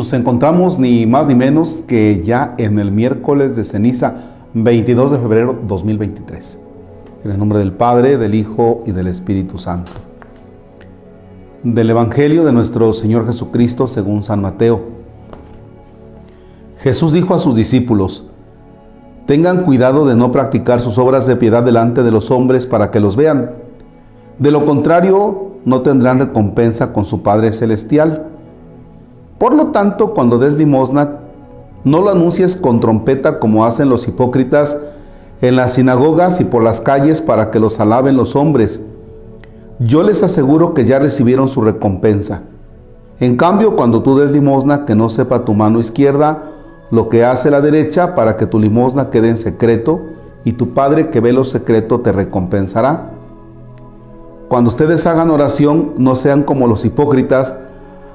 Nos encontramos ni más ni menos que ya en el miércoles de ceniza 22 de febrero 2023. En el nombre del Padre, del Hijo y del Espíritu Santo. Del Evangelio de nuestro Señor Jesucristo según San Mateo. Jesús dijo a sus discípulos, tengan cuidado de no practicar sus obras de piedad delante de los hombres para que los vean. De lo contrario, no tendrán recompensa con su Padre Celestial. Por lo tanto, cuando des limosna, no lo anuncies con trompeta como hacen los hipócritas en las sinagogas y por las calles para que los alaben los hombres. Yo les aseguro que ya recibieron su recompensa. En cambio, cuando tú des limosna, que no sepa tu mano izquierda lo que hace la derecha para que tu limosna quede en secreto y tu Padre que ve lo secreto te recompensará. Cuando ustedes hagan oración, no sean como los hipócritas,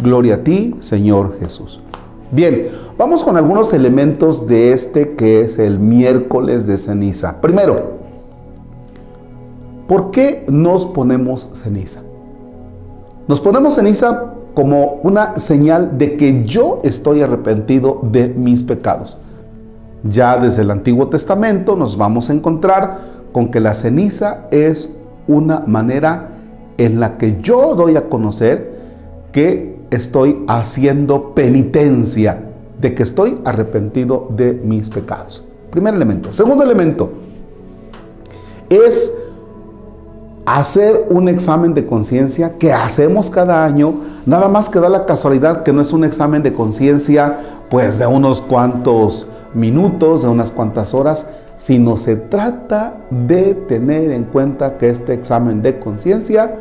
Gloria a ti, Señor Jesús. Bien, vamos con algunos elementos de este que es el miércoles de ceniza. Primero, ¿por qué nos ponemos ceniza? Nos ponemos ceniza como una señal de que yo estoy arrepentido de mis pecados. Ya desde el Antiguo Testamento nos vamos a encontrar con que la ceniza es una manera en la que yo doy a conocer que estoy haciendo penitencia de que estoy arrepentido de mis pecados. Primer elemento. Segundo elemento es hacer un examen de conciencia que hacemos cada año, nada más que da la casualidad que no es un examen de conciencia pues de unos cuantos minutos, de unas cuantas horas, sino se trata de tener en cuenta que este examen de conciencia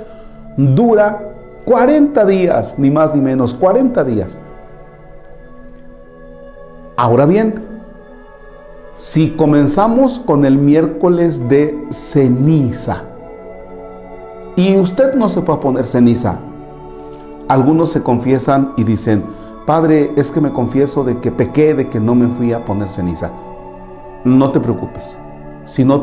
dura 40 días, ni más ni menos, 40 días. Ahora bien, si comenzamos con el miércoles de ceniza y usted no se puede poner ceniza, algunos se confiesan y dicen, Padre, es que me confieso de que pequé, de que no me fui a poner ceniza. No te preocupes si no,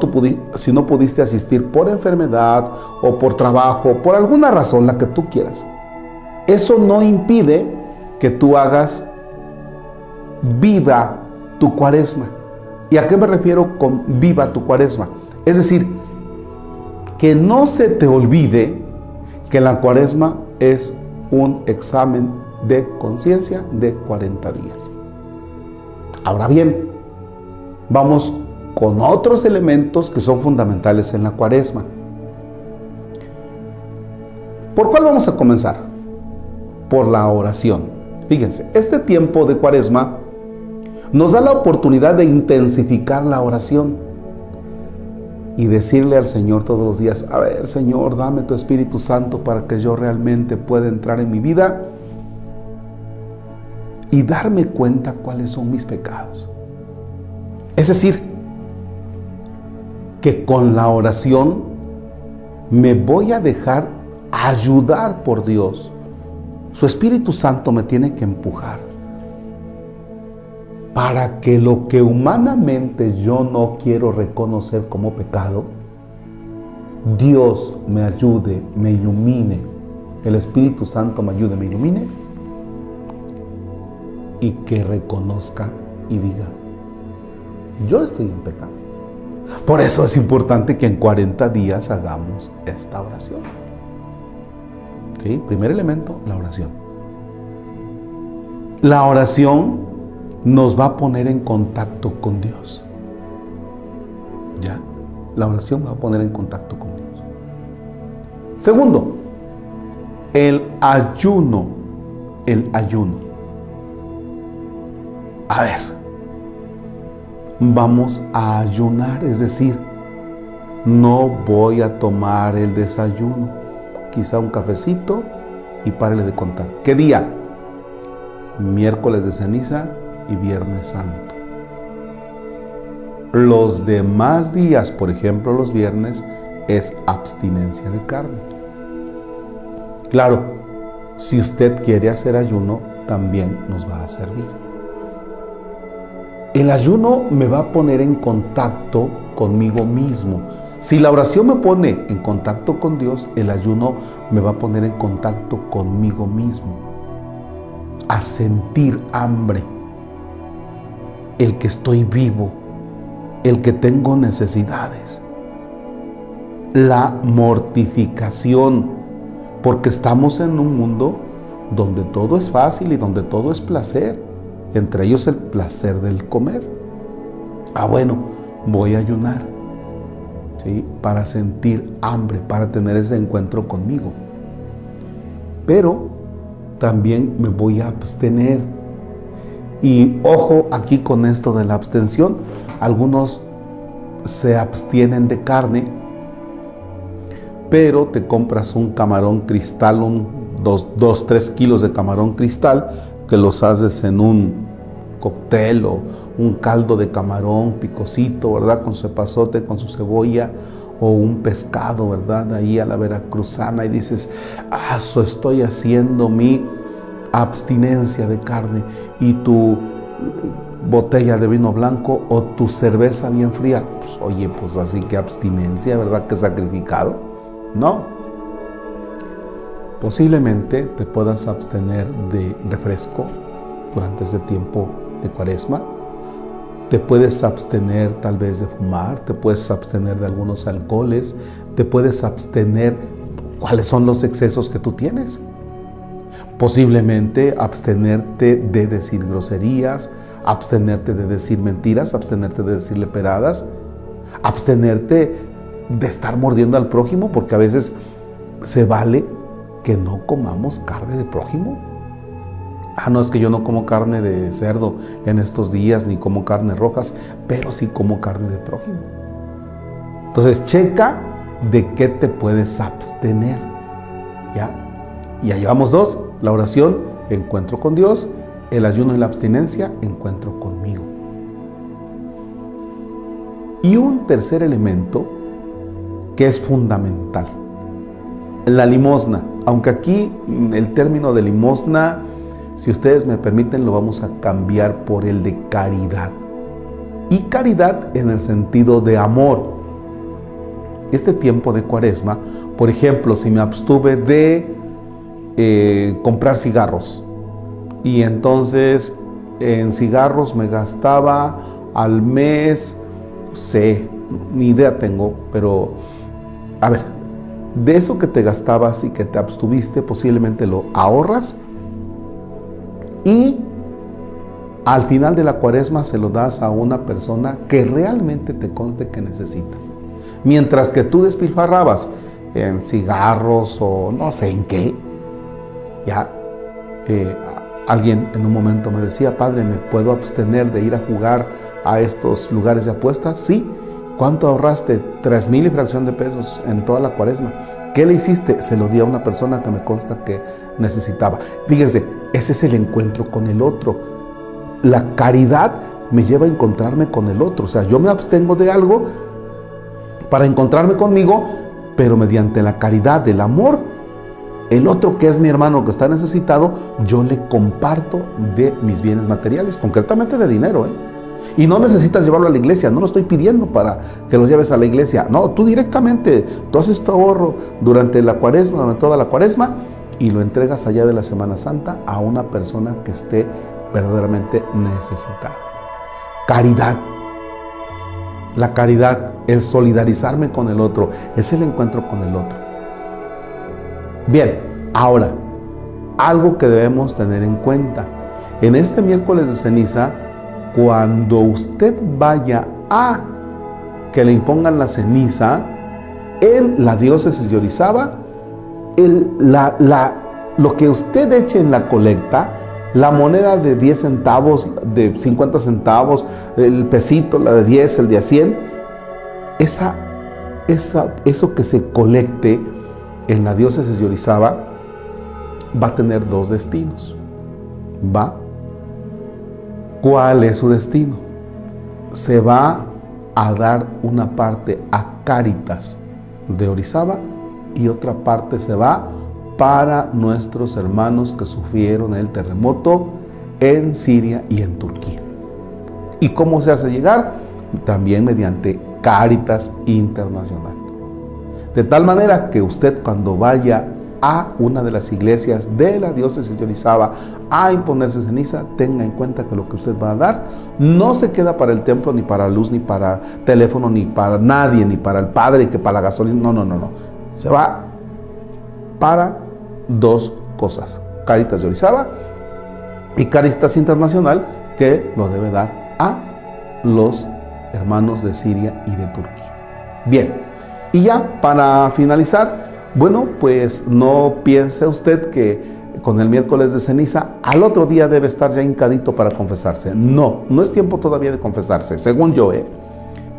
si no pudiste asistir por enfermedad o por trabajo, por alguna razón, la que tú quieras. Eso no impide que tú hagas viva tu cuaresma. ¿Y a qué me refiero con viva tu cuaresma? Es decir, que no se te olvide que la cuaresma es un examen de conciencia de 40 días. Ahora bien, vamos con otros elementos que son fundamentales en la cuaresma. ¿Por cuál vamos a comenzar? Por la oración. Fíjense, este tiempo de cuaresma nos da la oportunidad de intensificar la oración y decirle al Señor todos los días, a ver Señor, dame tu Espíritu Santo para que yo realmente pueda entrar en mi vida y darme cuenta cuáles son mis pecados. Es decir, que con la oración me voy a dejar ayudar por Dios. Su Espíritu Santo me tiene que empujar para que lo que humanamente yo no quiero reconocer como pecado, Dios me ayude, me ilumine, el Espíritu Santo me ayude, me ilumine y que reconozca y diga, yo estoy en pecado. Por eso es importante que en 40 días hagamos esta oración. ¿Sí? Primer elemento, la oración. La oración nos va a poner en contacto con Dios. ¿Ya? La oración va a poner en contacto con Dios. Segundo, el ayuno. El ayuno. A ver, vamos a ayunar, es decir, no voy a tomar el desayuno, quizá un cafecito y párele de contar. ¿Qué día? Miércoles de ceniza y Viernes Santo. Los demás días, por ejemplo los viernes, es abstinencia de carne. Claro, si usted quiere hacer ayuno, también nos va a servir. El ayuno me va a poner en contacto conmigo mismo. Si la oración me pone en contacto con Dios, el ayuno me va a poner en contacto conmigo mismo. A sentir hambre. El que estoy vivo. El que tengo necesidades. La mortificación. Porque estamos en un mundo donde todo es fácil y donde todo es placer. Entre ellos el placer del comer. Ah, bueno, voy a ayunar para sentir hambre, para tener ese encuentro conmigo. Pero también me voy a abstener. Y ojo aquí con esto de la abstención, algunos se abstienen de carne, pero te compras un camarón cristal, un 2, 3 kilos de camarón cristal, que los haces en un cóctel o un caldo de camarón picosito, ¿verdad? Con su epazote, con su cebolla o un pescado, ¿verdad? Ahí a la veracruzana y dices, ah, eso estoy haciendo mi abstinencia de carne y tu botella de vino blanco o tu cerveza bien fría. Pues, oye, pues así que abstinencia, ¿verdad? Que sacrificado. No. Posiblemente te puedas abstener de refresco durante ese tiempo de cuaresma. Te puedes abstener tal vez de fumar, te puedes abstener de algunos alcoholes, te puedes abstener cuáles son los excesos que tú tienes. Posiblemente abstenerte de decir groserías, abstenerte de decir mentiras, abstenerte de decir leperadas, abstenerte de estar mordiendo al prójimo, porque a veces se vale que no comamos carne de prójimo ah, no es que yo no como carne de cerdo en estos días, ni como carne rojas, pero sí como carne de prójimo. Entonces, checa de qué te puedes abstener. ¿Ya? Y ya llevamos dos, la oración, encuentro con Dios, el ayuno y la abstinencia, encuentro conmigo. Y un tercer elemento que es fundamental, la limosna. Aunque aquí el término de limosna si ustedes me permiten, lo vamos a cambiar por el de caridad. Y caridad en el sentido de amor. Este tiempo de cuaresma, por ejemplo, si me abstuve de eh, comprar cigarros y entonces en cigarros me gastaba al mes, no sé, ni idea tengo, pero a ver, de eso que te gastabas y que te abstuviste, posiblemente lo ahorras y al final de la cuaresma se lo das a una persona que realmente te conste que necesita. Mientras que tú despilfarrabas en cigarros o no sé en qué, ya eh, alguien en un momento me decía, padre, ¿me puedo abstener de ir a jugar a estos lugares de apuestas? Sí. ¿Cuánto ahorraste? Tres mil y fracción de pesos en toda la cuaresma. ¿Qué le hiciste? Se lo di a una persona que me consta que necesitaba. Fíjense, ese es el encuentro con el otro. La caridad me lleva a encontrarme con el otro. O sea, yo me abstengo de algo para encontrarme conmigo, pero mediante la caridad del amor, el otro que es mi hermano que está necesitado, yo le comparto de mis bienes materiales, concretamente de dinero. ¿eh? Y no necesitas llevarlo a la iglesia, no lo estoy pidiendo para que lo lleves a la iglesia. No, tú directamente, tú haces tu ahorro durante la cuaresma, durante toda la cuaresma, y lo entregas allá de la Semana Santa a una persona que esté verdaderamente necesitada. Caridad. La caridad, el solidarizarme con el otro, es el encuentro con el otro. Bien, ahora, algo que debemos tener en cuenta. En este miércoles de ceniza, cuando usted vaya a que le impongan la ceniza en la diócesis de Orizaba, el, la, la, lo que usted eche en la colecta, la moneda de 10 centavos, de 50 centavos, el pesito, la de 10, el de 100, esa, esa, eso que se colecte en la diócesis de Orizaba va a tener dos destinos. ¿Va? ¿Cuál es su destino? Se va a dar una parte a Cáritas de Orizaba y otra parte se va para nuestros hermanos que sufrieron el terremoto en Siria y en Turquía. ¿Y cómo se hace llegar? También mediante Cáritas Internacional. De tal manera que usted cuando vaya a una de las iglesias de la diócesis de Orizaba a imponerse ceniza, tenga en cuenta que lo que usted va a dar no se queda para el templo, ni para luz, ni para teléfono, ni para nadie, ni para el padre, que para la gasolina. No, no, no, no. Se va para dos cosas. Caritas de Orizaba y Caritas Internacional, que lo debe dar a los hermanos de Siria y de Turquía. Bien, y ya para finalizar, bueno, pues no piense usted que con el miércoles de ceniza al otro día debe estar ya hincadito para confesarse. No, no es tiempo todavía de confesarse, según yo, ¿eh?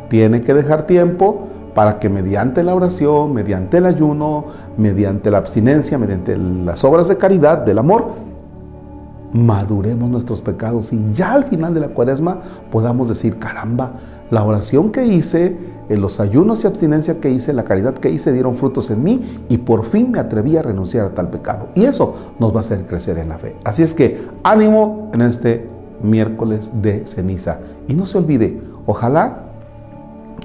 Tiene que dejar tiempo para que mediante la oración, mediante el ayuno, mediante la abstinencia, mediante las obras de caridad, del amor, maduremos nuestros pecados y ya al final de la cuaresma podamos decir, caramba, la oración que hice, en los ayunos y abstinencia que hice, la caridad que hice dieron frutos en mí y por fin me atreví a renunciar a tal pecado. Y eso nos va a hacer crecer en la fe. Así es que ánimo en este miércoles de ceniza. Y no se olvide, ojalá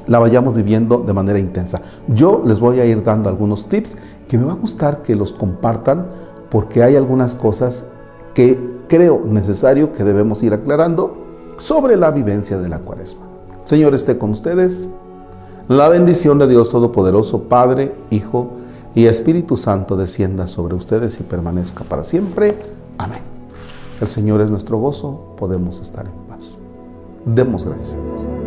la vayamos viviendo de manera intensa. Yo les voy a ir dando algunos tips que me va a gustar que los compartan porque hay algunas cosas que creo necesario que debemos ir aclarando sobre la vivencia de la cuaresma. Señor esté con ustedes. La bendición de Dios Todopoderoso, Padre, Hijo y Espíritu Santo descienda sobre ustedes y permanezca para siempre. Amén. El Señor es nuestro gozo, podemos estar en paz. Demos gracias a Dios.